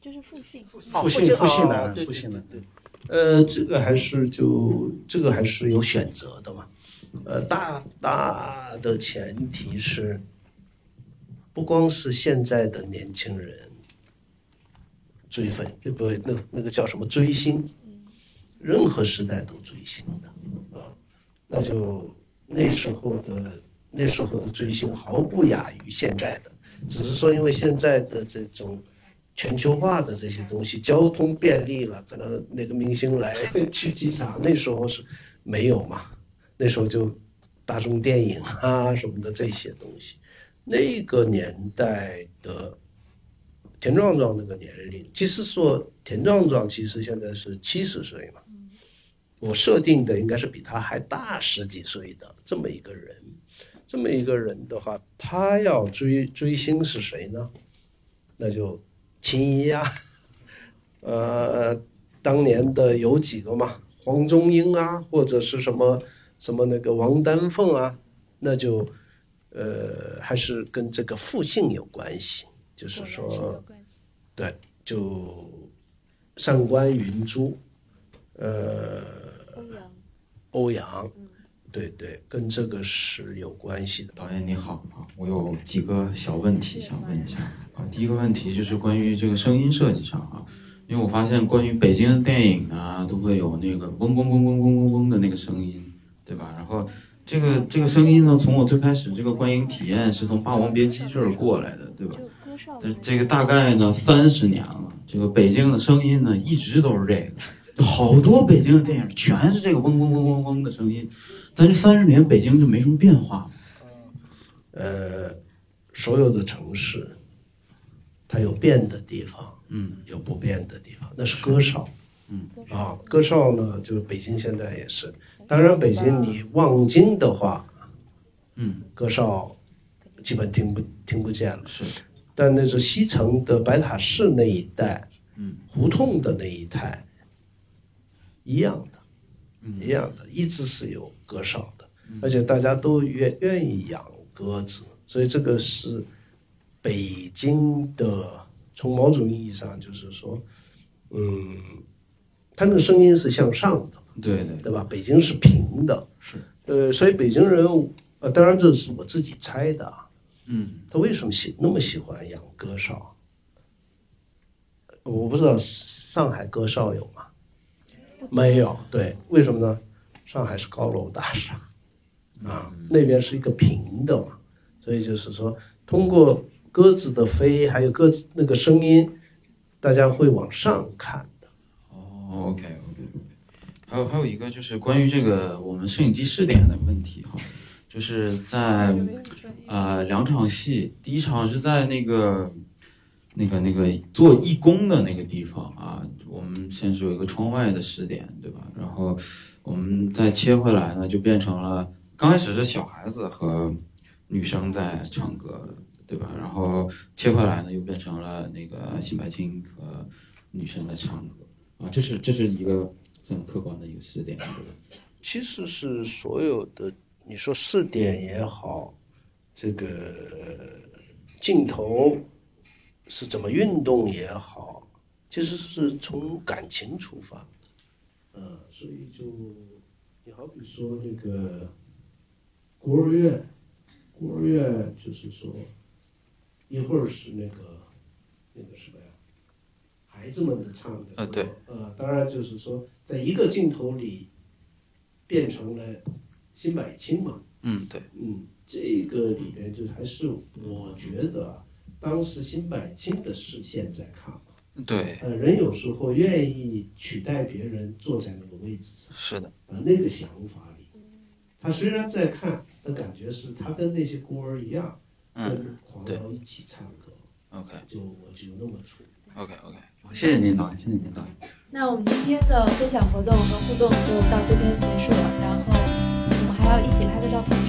就是复姓，复姓复姓的哦对复姓的？对，呃，这个还是就这个还是有选择的嘛。呃，大大的前提是，不光是现在的年轻人追粉，对不对？那那个叫什么追星，任何时代都追星的啊。那就那时候的那时候的追星毫不亚于现在的，只是说因为现在的这种全球化的这些东西，交通便利了，可能哪个明星来 去机场，那时候是没有嘛。那时候就大众电影啊什么的这些东西，那个年代的田壮壮那个年龄，其实说田壮壮其实现在是七十岁嘛，我设定的应该是比他还大十几岁的这么一个人，这么一个人的话，他要追追星是谁呢？那就秦怡呀，呃，当年的有几个嘛，黄宗英啊，或者是什么什么那个王丹凤啊，那就呃还是跟这个复姓有关系，就是说，对，就上官云珠，呃，欧阳，对对，跟这个是有关系的。导演你好啊，我有几个小问题想问一下啊。第一个问题就是关于这个声音设计上啊，因为我发现关于北京的电影啊，都会有那个嗡嗡嗡嗡嗡嗡嗡的那个声音，对吧？然后这个这个声音呢，从我最开始这个观影体验是从《霸王别姬》这儿过来的，对吧？这这个大概呢三十年了，这个北京的声音呢一直都是这个，就好多北京的电影全是这个嗡嗡嗡嗡嗡的声音，但这三十年北京就没什么变化。呃，所有的城市，它有变的地方，嗯，有不变的地方，那是歌哨，嗯。啊，歌哨呢，就是北京现在也是，当然北京你望京的话，嗯，歌哨基本听不听不见了，是，但那是西城的白塔寺那一带，嗯，胡同的那一带，一样的，嗯。一样的，一直是有歌哨的，而且大家都愿愿意养鸽子，所以这个是北京的，从某种意义上就是说，嗯，它那个声音是向上的，对对对吧？北京是平的，是，呃，所以北京人，呃，当然这是我自己猜的啊，嗯，他为什么喜那么喜欢养鸽哨？我不知道上海鸽哨有吗？没有，对，为什么呢？上海是高楼大厦，啊，那边是一个平的嘛，所以就是说，通过鸽子的飞，还有鸽子那个声音，大家会往上看的。哦，OK OK 还有还有一个就是关于这个我们摄影机试点的问题哈，就是在呃两场戏，第一场是在那个那个那个做义工的那个地方啊，我们先是有一个窗外的试点，对吧？然后我们再切回来呢，就变成了刚开始是小孩子和女生在唱歌，对吧？然后切回来呢，又变成了那个辛白青和女生在唱歌。啊，这是这是一个很客观的一个试点，其实是所有的，你说试点也好，这个镜头是怎么运动也好，其实是从感情出发，呃，所以就你好比说那个孤儿院，孤儿院就是说一会儿是那个那个什么呀，孩子们的唱的歌，啊对，呃，当然就是说在一个镜头里变成了辛柏青嘛，嗯，对，嗯，这个里边就还是我觉得啊，当时辛柏青的视线在看嘛，对，呃，人有时候愿意取代别人坐在那个位置上，是的，啊、那个想法里，他虽然在看，的感觉是他跟那些孤儿一样，嗯跟黄瑶一起唱歌，，OK 就我就那么处理。OK OK，谢谢您导演，谢谢您导演。那我们今天的分享活动和互动就到这边结束了，然后我们还要一起拍个照片。